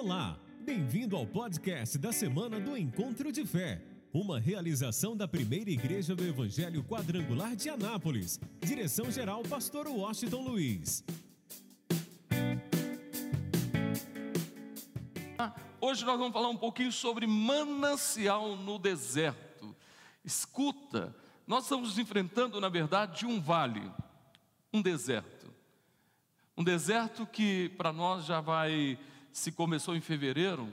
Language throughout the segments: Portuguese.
Olá, bem-vindo ao podcast da semana do Encontro de Fé, uma realização da primeira igreja do Evangelho Quadrangular de Anápolis. Direção-geral, Pastor Washington Luiz. Hoje nós vamos falar um pouquinho sobre manancial no deserto. Escuta, nós estamos enfrentando, na verdade, um vale, um deserto. Um deserto que para nós já vai se começou em fevereiro,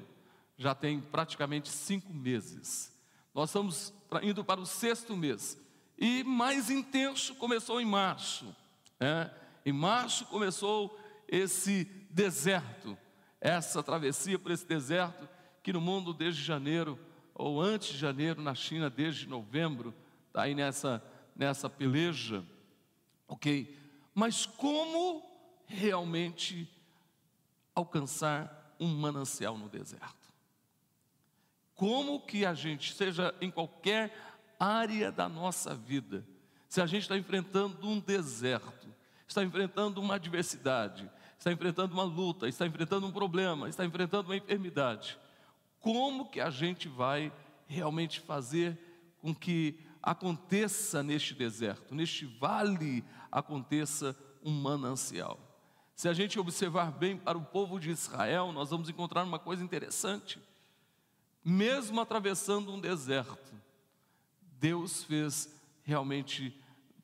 já tem praticamente cinco meses. Nós estamos indo para o sexto mês. E mais intenso começou em março. Né? Em março começou esse deserto, essa travessia por esse deserto, que no mundo desde janeiro, ou antes de janeiro, na China desde novembro, está aí nessa, nessa peleja. Ok? Mas como realmente alcançar um manancial no deserto. Como que a gente, seja em qualquer área da nossa vida, se a gente está enfrentando um deserto, está enfrentando uma adversidade, está enfrentando uma luta, está enfrentando um problema, está enfrentando uma enfermidade, como que a gente vai realmente fazer com que aconteça neste deserto, neste vale, aconteça um manancial? Se a gente observar bem para o povo de Israel, nós vamos encontrar uma coisa interessante. Mesmo atravessando um deserto, Deus fez realmente,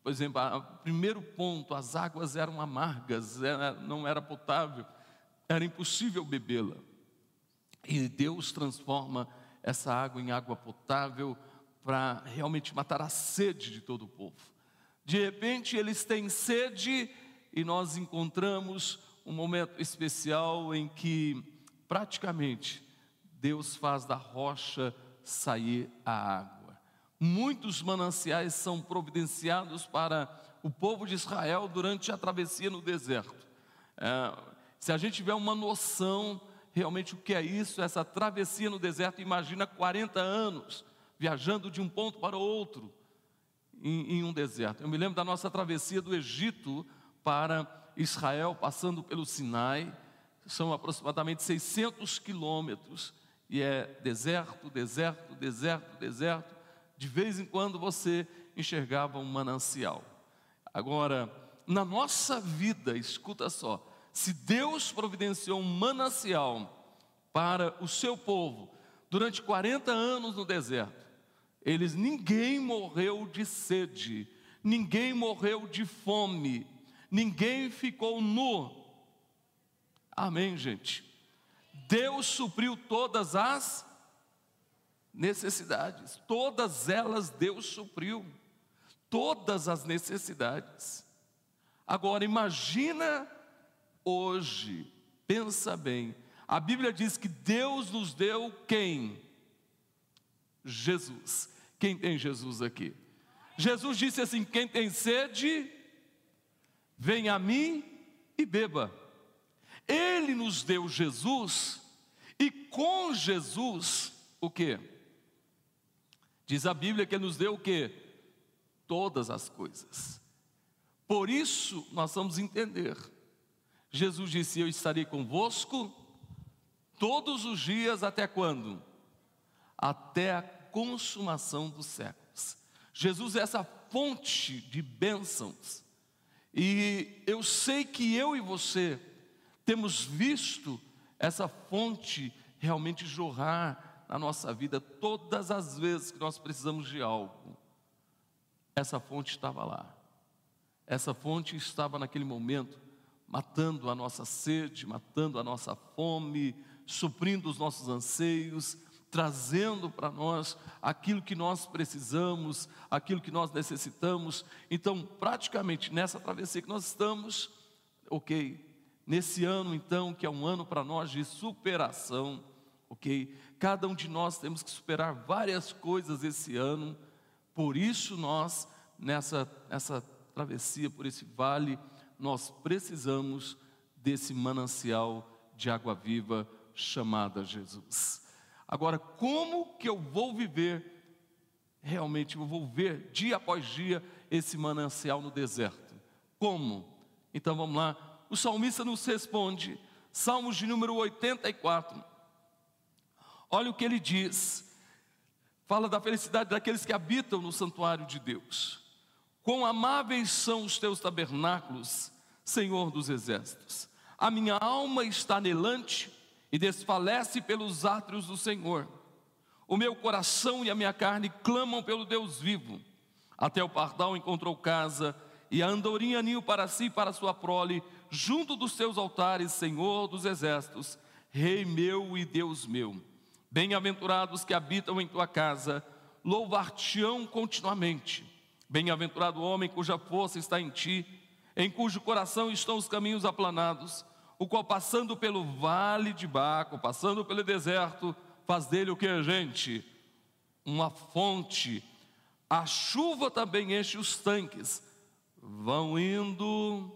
por exemplo, o primeiro ponto, as águas eram amargas, era, não era potável, era impossível bebê-la. E Deus transforma essa água em água potável para realmente matar a sede de todo o povo. De repente eles têm sede e nós encontramos um momento especial em que praticamente Deus faz da rocha sair a água. Muitos mananciais são providenciados para o povo de Israel durante a travessia no deserto. É, se a gente tiver uma noção realmente o que é isso, essa travessia no deserto, imagina 40 anos viajando de um ponto para outro em, em um deserto. Eu me lembro da nossa travessia do Egito para Israel, passando pelo Sinai, são aproximadamente 600 quilômetros, e é deserto, deserto, deserto, deserto. De vez em quando você enxergava um manancial. Agora, na nossa vida, escuta só, se Deus providenciou um manancial para o seu povo durante 40 anos no deserto, eles ninguém morreu de sede, ninguém morreu de fome, ninguém ficou nu. Amém, gente? Deus supriu todas as necessidades, todas elas Deus supriu, todas as necessidades. Agora imagina hoje, pensa bem, a Bíblia diz que Deus nos deu quem? Jesus. Quem tem Jesus aqui? Jesus disse assim: quem tem sede, Venha a mim e beba. Ele nos deu Jesus e com Jesus o que? Diz a Bíblia que ele nos deu o que? Todas as coisas. Por isso nós vamos entender. Jesus disse: Eu estarei convosco todos os dias até quando? Até a consumação dos séculos. Jesus é essa fonte de bênçãos e eu sei que eu e você temos visto essa fonte realmente jorrar na nossa vida todas as vezes que nós precisamos de algo. Essa fonte estava lá. Essa fonte estava naquele momento matando a nossa sede, matando a nossa fome, suprindo os nossos anseios, trazendo para nós aquilo que nós precisamos, aquilo que nós necessitamos. Então, praticamente nessa travessia que nós estamos, ok, nesse ano então, que é um ano para nós de superação, ok, cada um de nós temos que superar várias coisas esse ano, por isso nós, nessa, nessa travessia por esse vale, nós precisamos desse manancial de água viva chamada Jesus. Agora, como que eu vou viver realmente, eu vou ver dia após dia esse manancial no deserto? Como? Então vamos lá. O salmista nos responde, Salmos de número 84, Olha o que ele diz. Fala da felicidade daqueles que habitam no santuário de Deus. Quão amáveis são os teus tabernáculos, Senhor dos exércitos. A minha alma está anelante e desfalece pelos átrios do Senhor. O meu coração e a minha carne clamam pelo Deus vivo. Até o pardal encontrou casa e a andorinha ninho para si e para sua prole, junto dos seus altares, Senhor dos exércitos, Rei meu e Deus meu. Bem-aventurados que habitam em tua casa, louvar-te-ão continuamente. Bem-aventurado o homem cuja força está em ti, em cujo coração estão os caminhos aplanados, o qual passando pelo vale de Baco, passando pelo deserto, faz dele o que, gente? Uma fonte. A chuva também enche os tanques. Vão indo,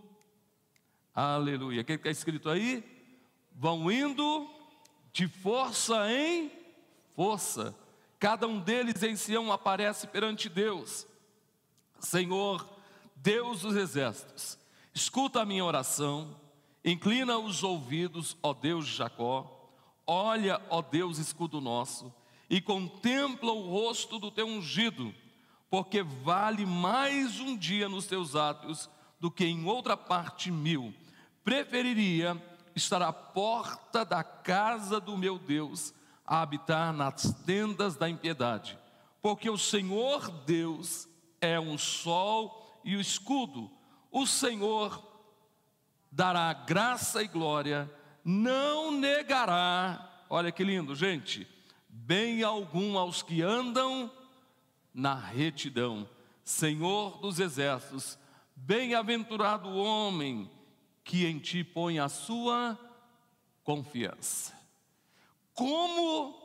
aleluia. O que está escrito aí? Vão indo de força em força. Cada um deles em Sião aparece perante Deus. Senhor, Deus dos exércitos, escuta a minha oração, inclina os ouvidos, ó Deus de Jacó, olha, ó Deus, escudo nosso, e contempla o rosto do teu ungido, porque vale mais um dia nos teus átrios do que em outra parte mil. Preferiria estar à porta da casa do meu Deus, a habitar nas tendas da impiedade, porque o Senhor Deus é um sol e o escudo. O Senhor dará graça e glória, não negará, olha que lindo, gente, bem algum aos que andam na retidão. Senhor dos exércitos, bem-aventurado o homem que em ti põe a sua confiança. Como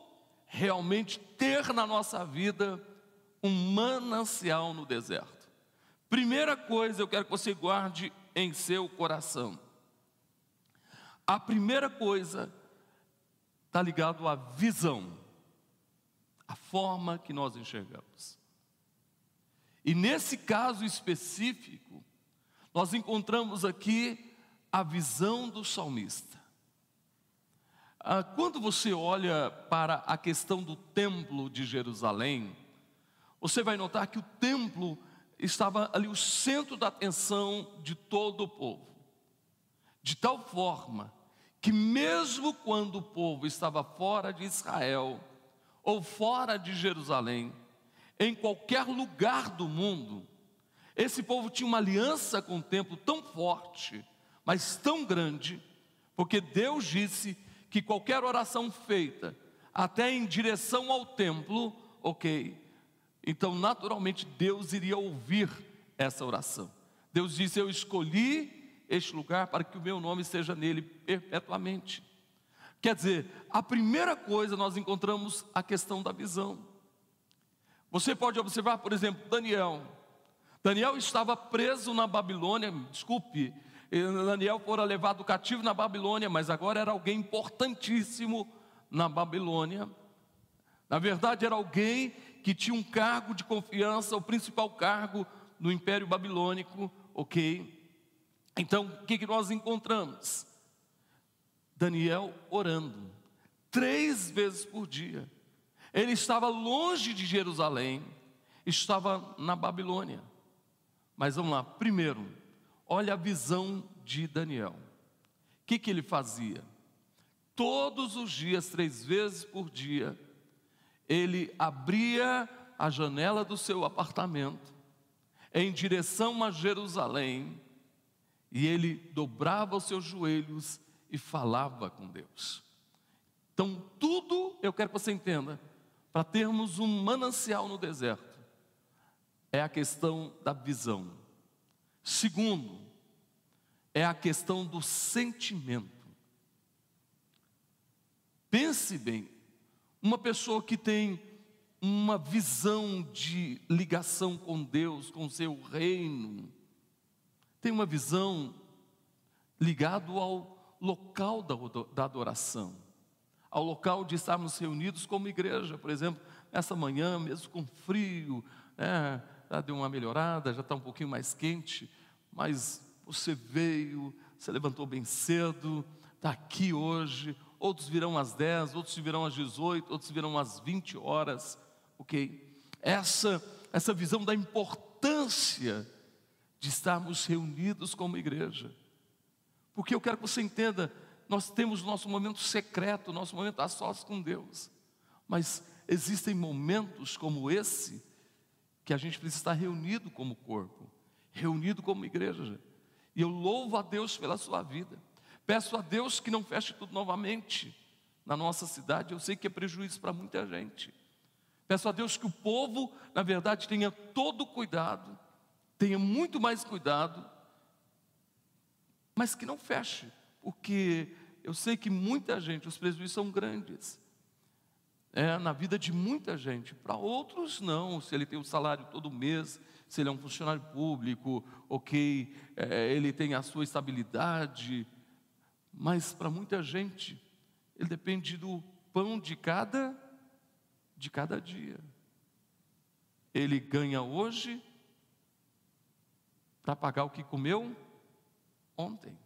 realmente ter na nossa vida um manancial no deserto? Primeira coisa, eu quero que você guarde em seu coração. A primeira coisa está ligado à visão, a forma que nós enxergamos. E nesse caso específico, nós encontramos aqui a visão do salmista. Ah, quando você olha para a questão do templo de Jerusalém, você vai notar que o templo estava ali o centro da atenção de todo o povo, de tal forma que, mesmo quando o povo estava fora de Israel ou fora de Jerusalém, em qualquer lugar do mundo, esse povo tinha uma aliança com o templo tão forte mas tão grande, porque Deus disse que qualquer oração feita, até em direção ao templo, ok, então naturalmente Deus iria ouvir essa oração. Deus disse: Eu escolhi este lugar para que o meu nome esteja nele perpetuamente. Quer dizer, a primeira coisa nós encontramos a questão da visão. Você pode observar, por exemplo, Daniel. Daniel estava preso na Babilônia, desculpe, Daniel fora levado cativo na Babilônia, mas agora era alguém importantíssimo na Babilônia. Na verdade, era alguém que tinha um cargo de confiança, o principal cargo no Império Babilônico, ok? Então, o que, que nós encontramos? Daniel orando, três vezes por dia. Ele estava longe de Jerusalém, estava na Babilônia. Mas vamos lá, primeiro, Olha a visão de Daniel. O que, que ele fazia? Todos os dias, três vezes por dia, ele abria a janela do seu apartamento em direção a Jerusalém e ele dobrava os seus joelhos e falava com Deus. Então, tudo eu quero que você entenda, para termos um manancial no deserto, é a questão da visão. Segundo, é a questão do sentimento. Pense bem, uma pessoa que tem uma visão de ligação com Deus, com seu reino, tem uma visão ligado ao local da, adoração, ao local de estarmos reunidos como igreja, por exemplo, essa manhã, mesmo com frio, né, já deu uma melhorada, já está um pouquinho mais quente, mas você veio, você levantou bem cedo, está aqui hoje, outros virão às 10, outros virão às 18, outros virão às 20 horas, ok? Essa, essa visão da importância de estarmos reunidos como igreja, porque eu quero que você entenda, nós temos nosso momento secreto, nosso momento a sós com Deus, mas existem momentos como esse, que a gente precisa estar reunido como corpo, reunido como igreja, e eu louvo a Deus pela sua vida. Peço a Deus que não feche tudo novamente na nossa cidade. Eu sei que é prejuízo para muita gente. Peço a Deus que o povo, na verdade, tenha todo cuidado, tenha muito mais cuidado, mas que não feche, porque eu sei que muita gente, os prejuízos são grandes. É, na vida de muita gente, para outros não, se ele tem um salário todo mês, se ele é um funcionário público, ok, é, ele tem a sua estabilidade, mas para muita gente, ele depende do pão de cada de cada dia. Ele ganha hoje para pagar o que comeu ontem.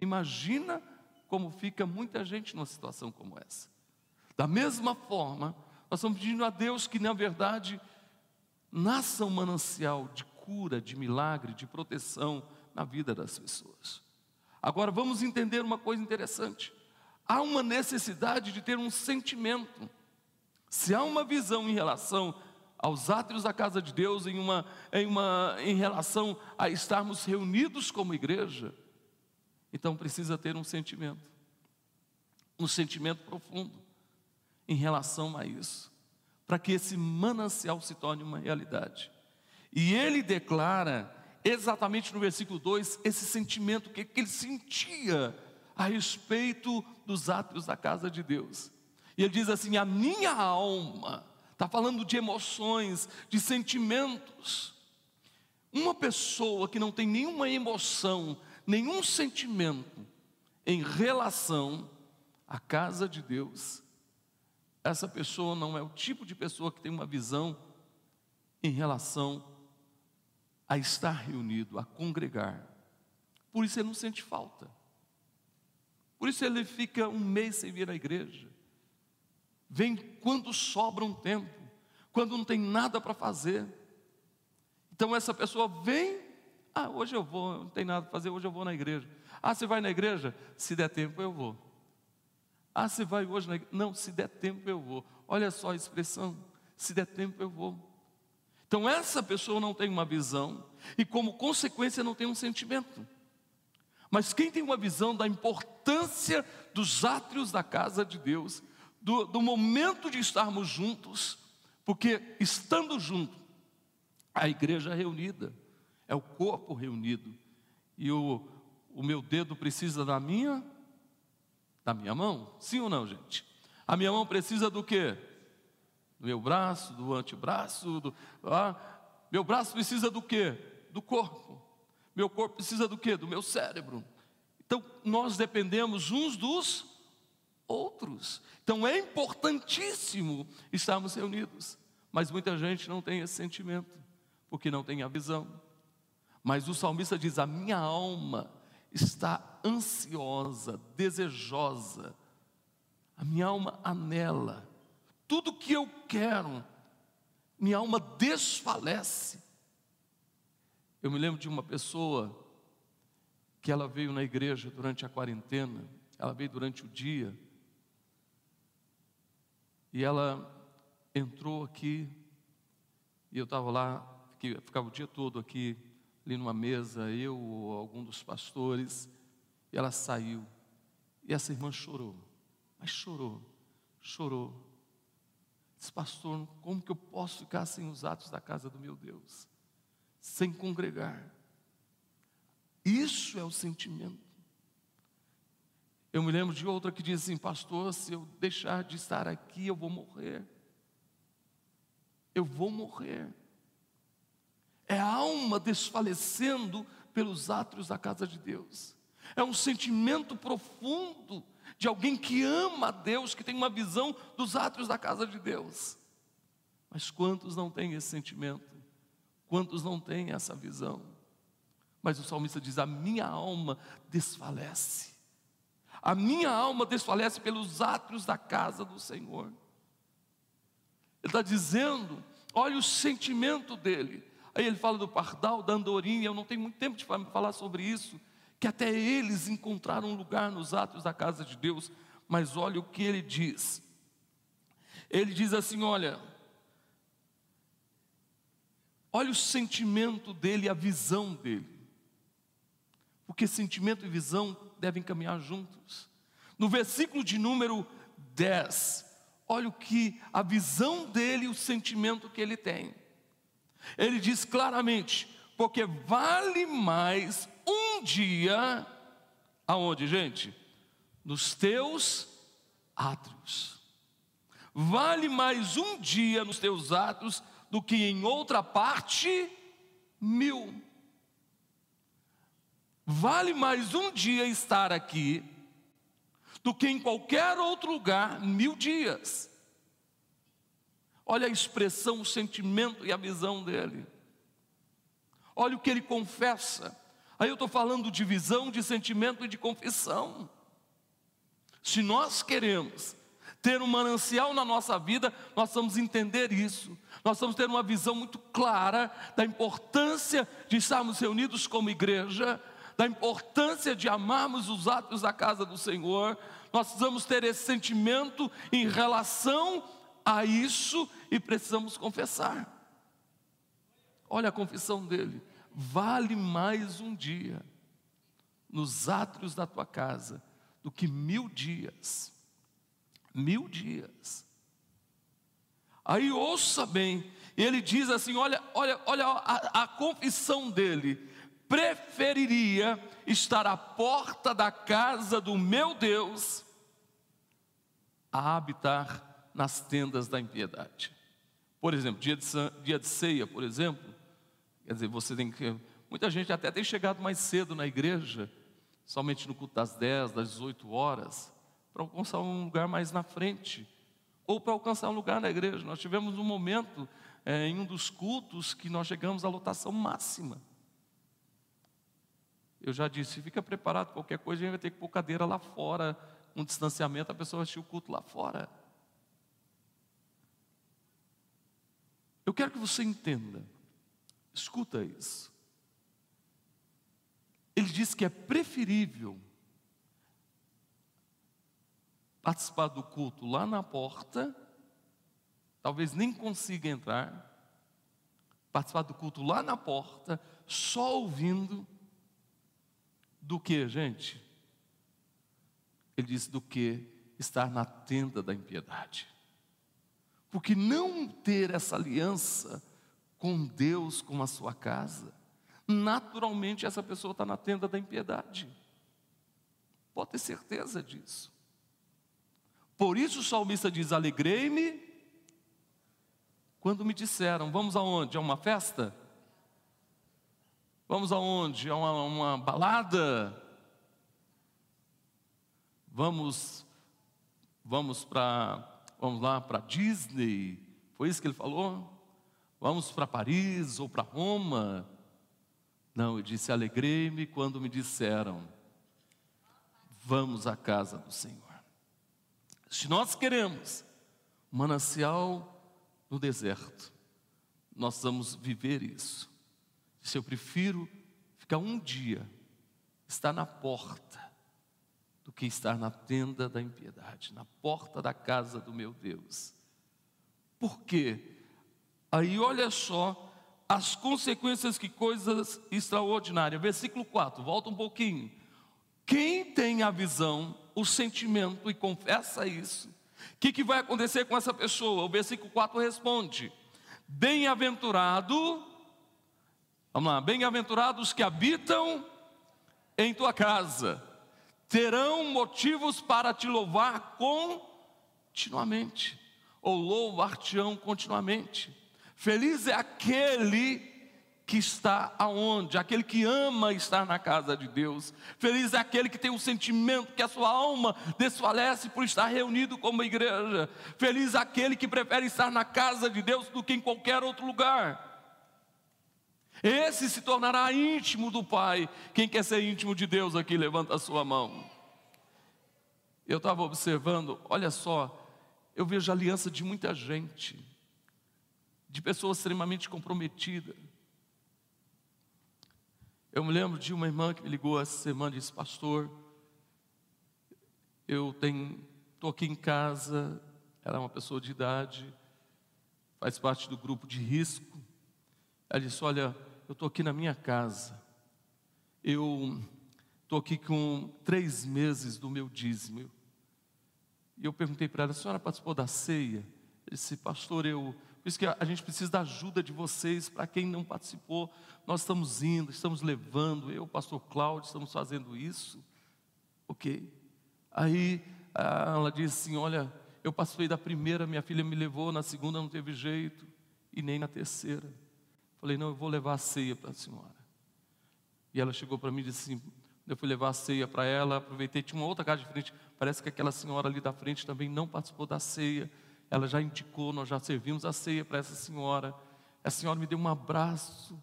Imagina como fica muita gente numa situação como essa. Da mesma forma, nós estamos pedindo a Deus que, na verdade, nasça um manancial de cura, de milagre, de proteção na vida das pessoas. Agora vamos entender uma coisa interessante. Há uma necessidade de ter um sentimento. Se há uma visão em relação aos átrios da casa de Deus, em, uma, em, uma, em relação a estarmos reunidos como igreja, então precisa ter um sentimento, um sentimento profundo em relação a isso, para que esse manancial se torne uma realidade. E ele declara exatamente no versículo 2 esse sentimento que, que ele sentia a respeito dos átrios da casa de Deus. E ele diz assim: A minha alma, está falando de emoções, de sentimentos. Uma pessoa que não tem nenhuma emoção, nenhum sentimento em relação à casa de Deus, essa pessoa não é o tipo de pessoa que tem uma visão em relação a estar reunido, a congregar. Por isso ele não sente falta. Por isso ele fica um mês sem vir à igreja. Vem quando sobra um tempo, quando não tem nada para fazer. Então essa pessoa vem, ah, hoje eu vou, não tem nada para fazer, hoje eu vou na igreja. Ah, você vai na igreja? Se der tempo eu vou. Ah, você vai hoje na igreja? Não, se der tempo eu vou. Olha só a expressão, se der tempo eu vou. Então, essa pessoa não tem uma visão e, como consequência, não tem um sentimento. Mas quem tem uma visão da importância dos átrios da casa de Deus, do, do momento de estarmos juntos, porque estando junto, a igreja reunida, é o corpo reunido, e o, o meu dedo precisa da minha, da minha mão, sim ou não, gente? A minha mão precisa do quê? Do meu braço, do antebraço, do, ah, meu braço precisa do quê? Do corpo. Meu corpo precisa do quê? Do meu cérebro. Então, nós dependemos uns dos outros. Então, é importantíssimo estarmos reunidos. Mas muita gente não tem esse sentimento, porque não tem a visão. Mas o salmista diz: A minha alma está ansiosa, desejosa, a minha alma anela tudo que eu quero, minha alma desfalece. Eu me lembro de uma pessoa que ela veio na igreja durante a quarentena, ela veio durante o dia, e ela entrou aqui, e eu estava lá, ficava o dia todo aqui, ali numa mesa, eu, algum dos pastores, e ela saiu, e essa irmã chorou, mas chorou, chorou, Diz, pastor, como que eu posso ficar sem os atos da casa do meu Deus? Sem congregar. Isso é o sentimento. Eu me lembro de outra que diz assim, pastor, se eu deixar de estar aqui, eu vou morrer. Eu vou morrer. É a alma desfalecendo pelos átrios da casa de Deus. É um sentimento profundo de alguém que ama a Deus, que tem uma visão dos átrios da casa de Deus. Mas quantos não têm esse sentimento? Quantos não têm essa visão? Mas o salmista diz: A minha alma desfalece, A minha alma desfalece pelos átrios da casa do Senhor. Ele está dizendo, olha o sentimento dele. Aí ele fala do pardal, da andorinha, eu não tenho muito tempo de falar sobre isso, que até eles encontraram lugar nos átrios da casa de Deus, mas olha o que ele diz. Ele diz assim: olha, olha o sentimento dele, a visão dele. Porque sentimento e visão devem caminhar juntos. No versículo de número 10, olha o que a visão dele e o sentimento que ele tem. Ele diz claramente: porque vale mais um dia, aonde, gente? Nos teus átrios. Vale mais um dia nos teus átrios do que em outra parte mil. Vale mais um dia estar aqui do que em qualquer outro lugar mil dias. Olha a expressão, o sentimento e a visão dele. Olha o que ele confessa. Aí eu estou falando de visão, de sentimento e de confissão. Se nós queremos ter um manancial na nossa vida, nós vamos entender isso. Nós vamos ter uma visão muito clara da importância de estarmos reunidos como igreja, da importância de amarmos os atos da casa do Senhor, nós precisamos ter esse sentimento em relação a isso e precisamos confessar. Olha a confissão dele: vale mais um dia nos átrios da tua casa do que mil dias. Mil dias. Aí ouça bem, ele diz assim: olha, olha, olha a, a confissão dele preferiria estar à porta da casa do meu Deus a habitar nas tendas da impiedade. Por exemplo, dia de, dia de ceia, por exemplo, quer dizer, você tem que. Muita gente até tem chegado mais cedo na igreja, somente no culto das 10, das 18 horas, para alcançar um lugar mais na frente, ou para alcançar um lugar na igreja. Nós tivemos um momento é, em um dos cultos que nós chegamos à lotação máxima. Eu já disse, fica preparado, qualquer coisa a gente vai ter que pôr cadeira lá fora, um distanciamento, a pessoa vai assistir o culto lá fora. Eu quero que você entenda, escuta isso. Ele diz que é preferível participar do culto lá na porta, talvez nem consiga entrar, participar do culto lá na porta, só ouvindo, do que, gente? Ele diz: do que estar na tenda da impiedade. Porque não ter essa aliança com Deus, com a sua casa, naturalmente essa pessoa está na tenda da impiedade. Pode ter certeza disso. Por isso o salmista diz: Alegrei-me quando me disseram, vamos aonde? A uma festa? Vamos aonde? A uma, uma balada? Vamos, vamos para, vamos lá para Disney? Foi isso que ele falou? Vamos para Paris ou para Roma? Não, ele disse: Alegrei-me quando me disseram, vamos à casa do Senhor. Se nós queremos manancial no deserto, nós vamos viver isso. Se eu prefiro ficar um dia, estar na porta, do que estar na tenda da impiedade, na porta da casa do meu Deus. Por quê? Aí olha só as consequências que coisas extraordinárias. Versículo 4, volta um pouquinho. Quem tem a visão, o sentimento e confessa isso, o que, que vai acontecer com essa pessoa? O versículo 4 responde: Bem-aventurado Vamos lá, bem-aventurados que habitam em tua casa, terão motivos para te louvar continuamente, ou louvar-te-ão continuamente. Feliz é aquele que está aonde? Aquele que ama estar na casa de Deus. Feliz é aquele que tem um sentimento que a sua alma desfalece por estar reunido como igreja. Feliz é aquele que prefere estar na casa de Deus do que em qualquer outro lugar. Esse se tornará íntimo do Pai. Quem quer ser íntimo de Deus aqui, levanta a sua mão. Eu estava observando, olha só, eu vejo a aliança de muita gente, de pessoas extremamente comprometidas. Eu me lembro de uma irmã que me ligou essa semana e disse: Pastor, eu tenho, estou aqui em casa. Ela é uma pessoa de idade, faz parte do grupo de risco. Ela disse: Olha, eu estou aqui na minha casa. Eu estou aqui com três meses do meu dízimo. E eu perguntei para ela: A senhora participou da ceia? Ele disse: Pastor, eu por isso que a gente precisa da ajuda de vocês. Para quem não participou, nós estamos indo, estamos levando. Eu, pastor Cláudio, estamos fazendo isso. Ok. Aí ela disse assim: Olha, eu participei da primeira, minha filha me levou, na segunda não teve jeito, e nem na terceira. Falei: Não, eu vou levar a ceia para a senhora. E ela chegou para mim e disse assim: eu fui levar a ceia para ela, aproveitei, tinha uma outra casa de frente. Parece que aquela senhora ali da frente também não participou da ceia ela já indicou, nós já servimos a ceia para essa senhora. A senhora me deu um abraço,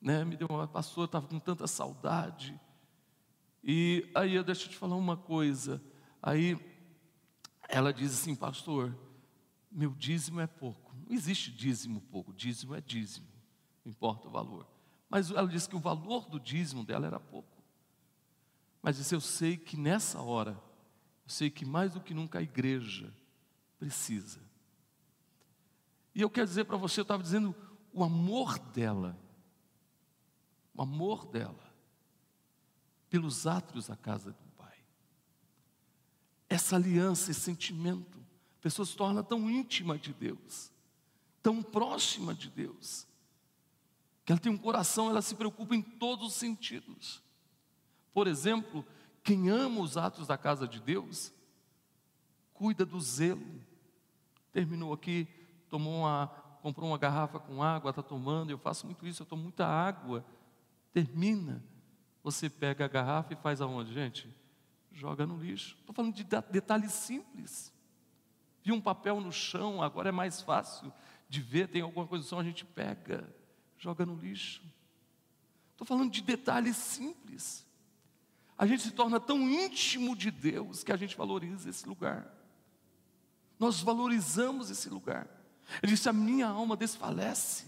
né? Me deu uma pastor, estava com tanta saudade. E aí eu deixo te falar uma coisa. Aí ela diz assim, pastor, meu dízimo é pouco. Não existe dízimo pouco, dízimo é dízimo, não importa o valor. Mas ela disse que o valor do dízimo dela era pouco. Mas disse, eu sei que nessa hora, eu sei que mais do que nunca a igreja precisa. E eu quero dizer para você, eu estava dizendo, o amor dela, o amor dela, pelos átrios da casa do Pai. Essa aliança, esse sentimento, a pessoa se torna tão íntima de Deus, tão próxima de Deus, que ela tem um coração, ela se preocupa em todos os sentidos. Por exemplo, quem ama os atos da casa de Deus, cuida do zelo. Terminou aqui, tomou uma, comprou uma garrafa com água, está tomando. Eu faço muito isso, eu tomo muita água. Termina, você pega a garrafa e faz aonde, gente? Joga no lixo. Estou falando de detalhes simples. Vi um papel no chão, agora é mais fácil de ver, tem alguma coisa no chão, a gente pega, joga no lixo. Estou falando de detalhes simples. A gente se torna tão íntimo de Deus que a gente valoriza esse lugar. Nós valorizamos esse lugar. Ele disse: A minha alma desfalece.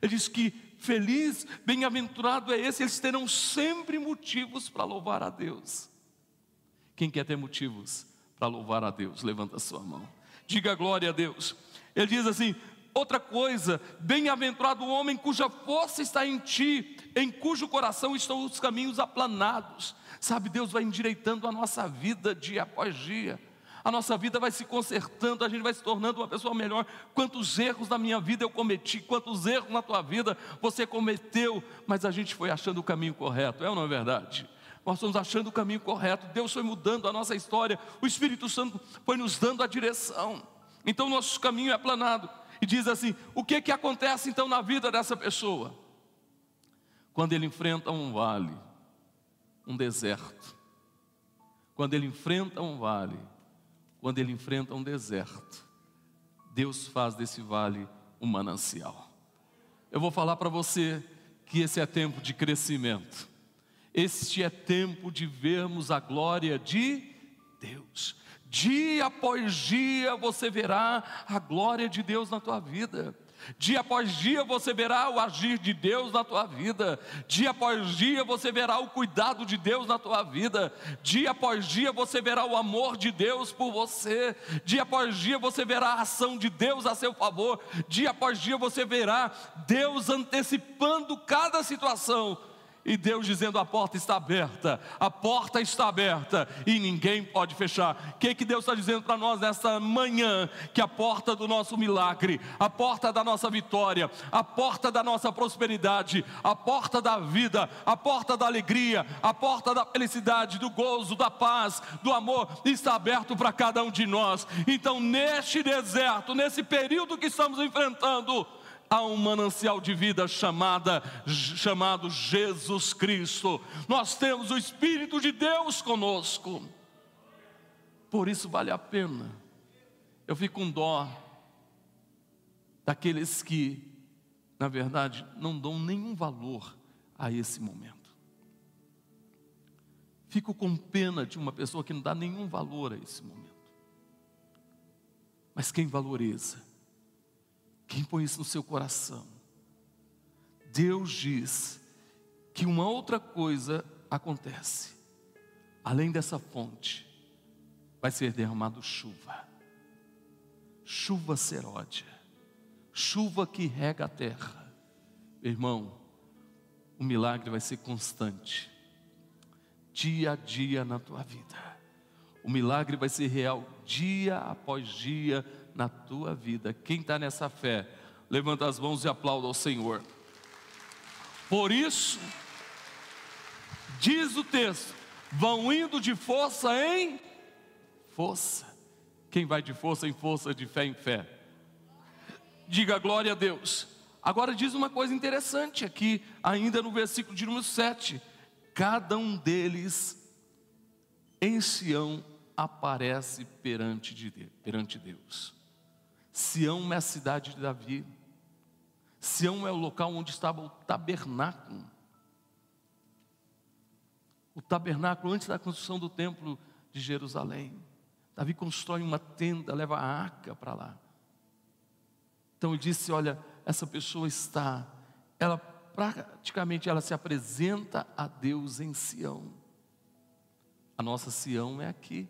Ele diz que feliz, bem-aventurado é esse, eles terão sempre motivos para louvar a Deus. Quem quer ter motivos para louvar a Deus, levanta a sua mão. Diga glória a Deus. Ele diz assim: outra coisa, bem-aventurado o homem cuja força está em ti, em cujo coração estão os caminhos aplanados. Sabe, Deus vai endireitando a nossa vida dia após dia a nossa vida vai se consertando, a gente vai se tornando uma pessoa melhor. Quantos erros na minha vida eu cometi, quantos erros na tua vida você cometeu, mas a gente foi achando o caminho correto, é ou não é verdade? Nós estamos achando o caminho correto, Deus foi mudando a nossa história, o Espírito Santo foi nos dando a direção. Então nosso caminho é aplanado. E diz assim: o que que acontece então na vida dessa pessoa? Quando ele enfrenta um vale, um deserto. Quando ele enfrenta um vale, quando ele enfrenta um deserto, Deus faz desse vale um manancial. Eu vou falar para você que esse é tempo de crescimento. Este é tempo de vermos a glória de Deus. Dia após dia você verá a glória de Deus na tua vida. Dia após dia você verá o agir de Deus na tua vida. Dia após dia você verá o cuidado de Deus na tua vida. Dia após dia você verá o amor de Deus por você. Dia após dia você verá a ação de Deus a seu favor. Dia após dia você verá Deus antecipando cada situação e Deus dizendo: a porta está aberta, a porta está aberta e ninguém pode fechar. O que, que Deus está dizendo para nós nesta manhã? Que a porta do nosso milagre, a porta da nossa vitória, a porta da nossa prosperidade, a porta da vida, a porta da alegria, a porta da felicidade, do gozo, da paz, do amor, está aberto para cada um de nós. Então, neste deserto, nesse período que estamos enfrentando, há um manancial de vida chamada, chamado Jesus Cristo. Nós temos o Espírito de Deus conosco. Por isso vale a pena. Eu fico com dó daqueles que, na verdade, não dão nenhum valor a esse momento. Fico com pena de uma pessoa que não dá nenhum valor a esse momento. Mas quem valoriza, quem põe isso no seu coração, Deus diz que uma outra coisa acontece. Além dessa fonte, vai ser derramado chuva. Chuva seródia. Chuva que rega a terra. Irmão, o milagre vai ser constante. Dia a dia na tua vida. O milagre vai ser real dia após dia na tua vida. Quem está nessa fé, levanta as mãos e aplauda ao Senhor. Por isso, diz o texto: vão indo de força em força. Quem vai de força em força, de fé em fé? Diga glória a Deus. Agora diz uma coisa interessante aqui, ainda no versículo de número 7. Cada um deles em Sião aparece perante, de, perante Deus. Sião é a cidade de Davi. Sião é o local onde estava o tabernáculo. O tabernáculo antes da construção do templo de Jerusalém. Davi constrói uma tenda, leva a arca para lá. Então ele disse: Olha, essa pessoa está, ela praticamente ela se apresenta a Deus em Sião. A nossa Sião é aqui.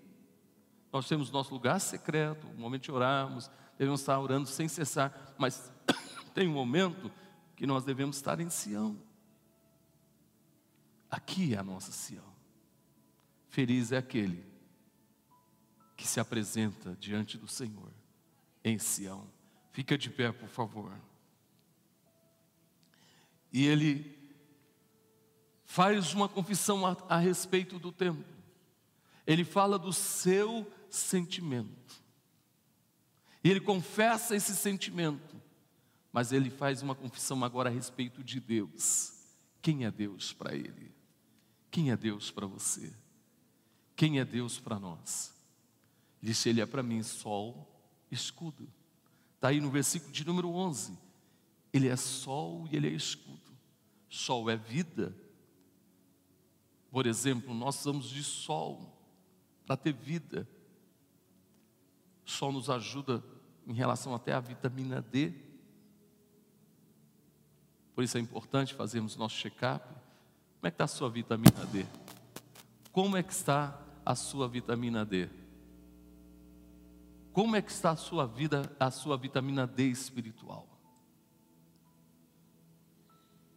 Nós temos nosso lugar secreto, o momento de orarmos, devemos estar orando sem cessar, mas tem um momento que nós devemos estar em Sião. Aqui é a nossa Sião. Feliz é aquele que se apresenta diante do Senhor em Sião. Fica de pé, por favor. E ele faz uma confissão a, a respeito do templo. Ele fala do seu sentimento. E ele confessa esse sentimento mas ele faz uma confissão agora a respeito de Deus. Quem é Deus para ele? Quem é Deus para você? Quem é Deus para nós? Disse ele é para mim sol, escudo. Está aí no versículo de número 11. Ele é sol e ele é escudo. Sol é vida. Por exemplo, nós precisamos de sol para ter vida. Sol nos ajuda em relação até à vitamina D. Por isso é importante fazermos nosso check-up. Como é que está a sua vitamina D? Como é que está a sua vitamina D? Como é que está a sua vida, a sua vitamina D espiritual?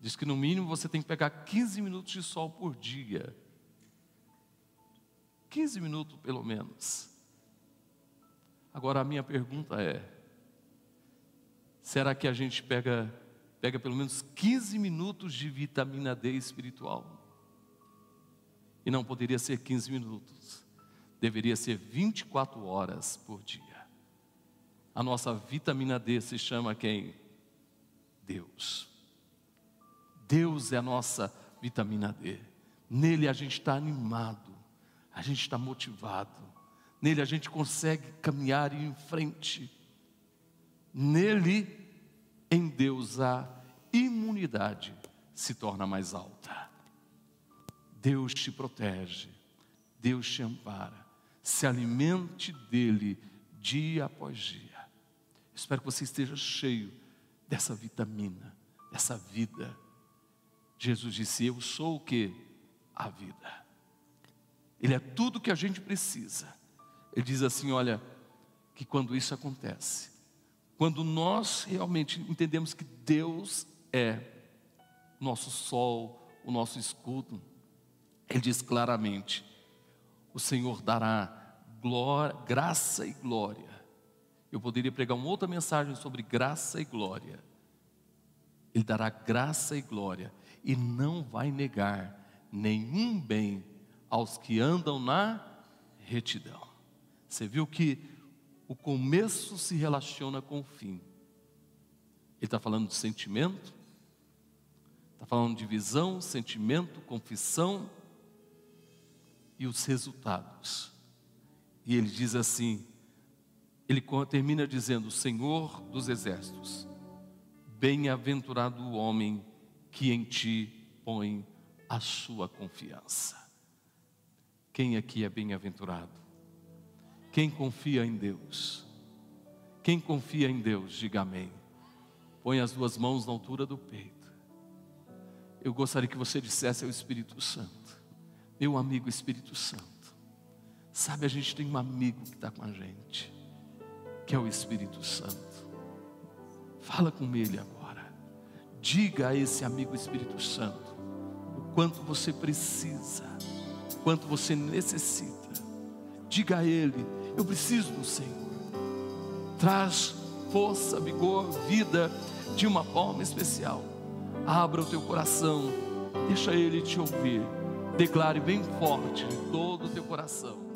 Diz que no mínimo você tem que pegar 15 minutos de sol por dia. 15 minutos pelo menos. Agora a minha pergunta é: será que a gente pega pega pelo menos 15 minutos de vitamina D espiritual. E não poderia ser 15 minutos, deveria ser 24 horas por dia. A nossa vitamina D se chama quem? Deus. Deus é a nossa vitamina D. Nele a gente está animado, a gente está motivado, nele a gente consegue caminhar em frente. Nele em Deus a imunidade se torna mais alta. Deus te protege, Deus te ampara. Se alimente dele dia após dia. Espero que você esteja cheio dessa vitamina, dessa vida. Jesus disse: Eu sou o que? A vida. Ele é tudo que a gente precisa. Ele diz assim: Olha, que quando isso acontece, quando nós realmente entendemos que Deus é nosso sol, o nosso escudo, ele diz claramente: o Senhor dará glória, graça e glória. Eu poderia pregar uma outra mensagem sobre graça e glória. Ele dará graça e glória e não vai negar nenhum bem aos que andam na retidão. Você viu que o começo se relaciona com o fim. Ele está falando de sentimento, está falando de visão, sentimento, confissão e os resultados. E ele diz assim: ele termina dizendo: Senhor dos exércitos, bem-aventurado o homem que em ti põe a sua confiança. Quem aqui é bem-aventurado? Quem confia em Deus? Quem confia em Deus, diga amém. Põe as duas mãos na altura do peito. Eu gostaria que você dissesse ao Espírito Santo, meu amigo Espírito Santo, sabe, a gente tem um amigo que está com a gente, que é o Espírito Santo. Fala com ele agora. Diga a esse amigo Espírito Santo o quanto você precisa, o quanto você necessita. Diga a ele: Eu preciso do Senhor. Traz força, vigor, vida de uma forma especial. Abra o teu coração, deixa Ele te ouvir. Declare bem forte de todo o teu coração.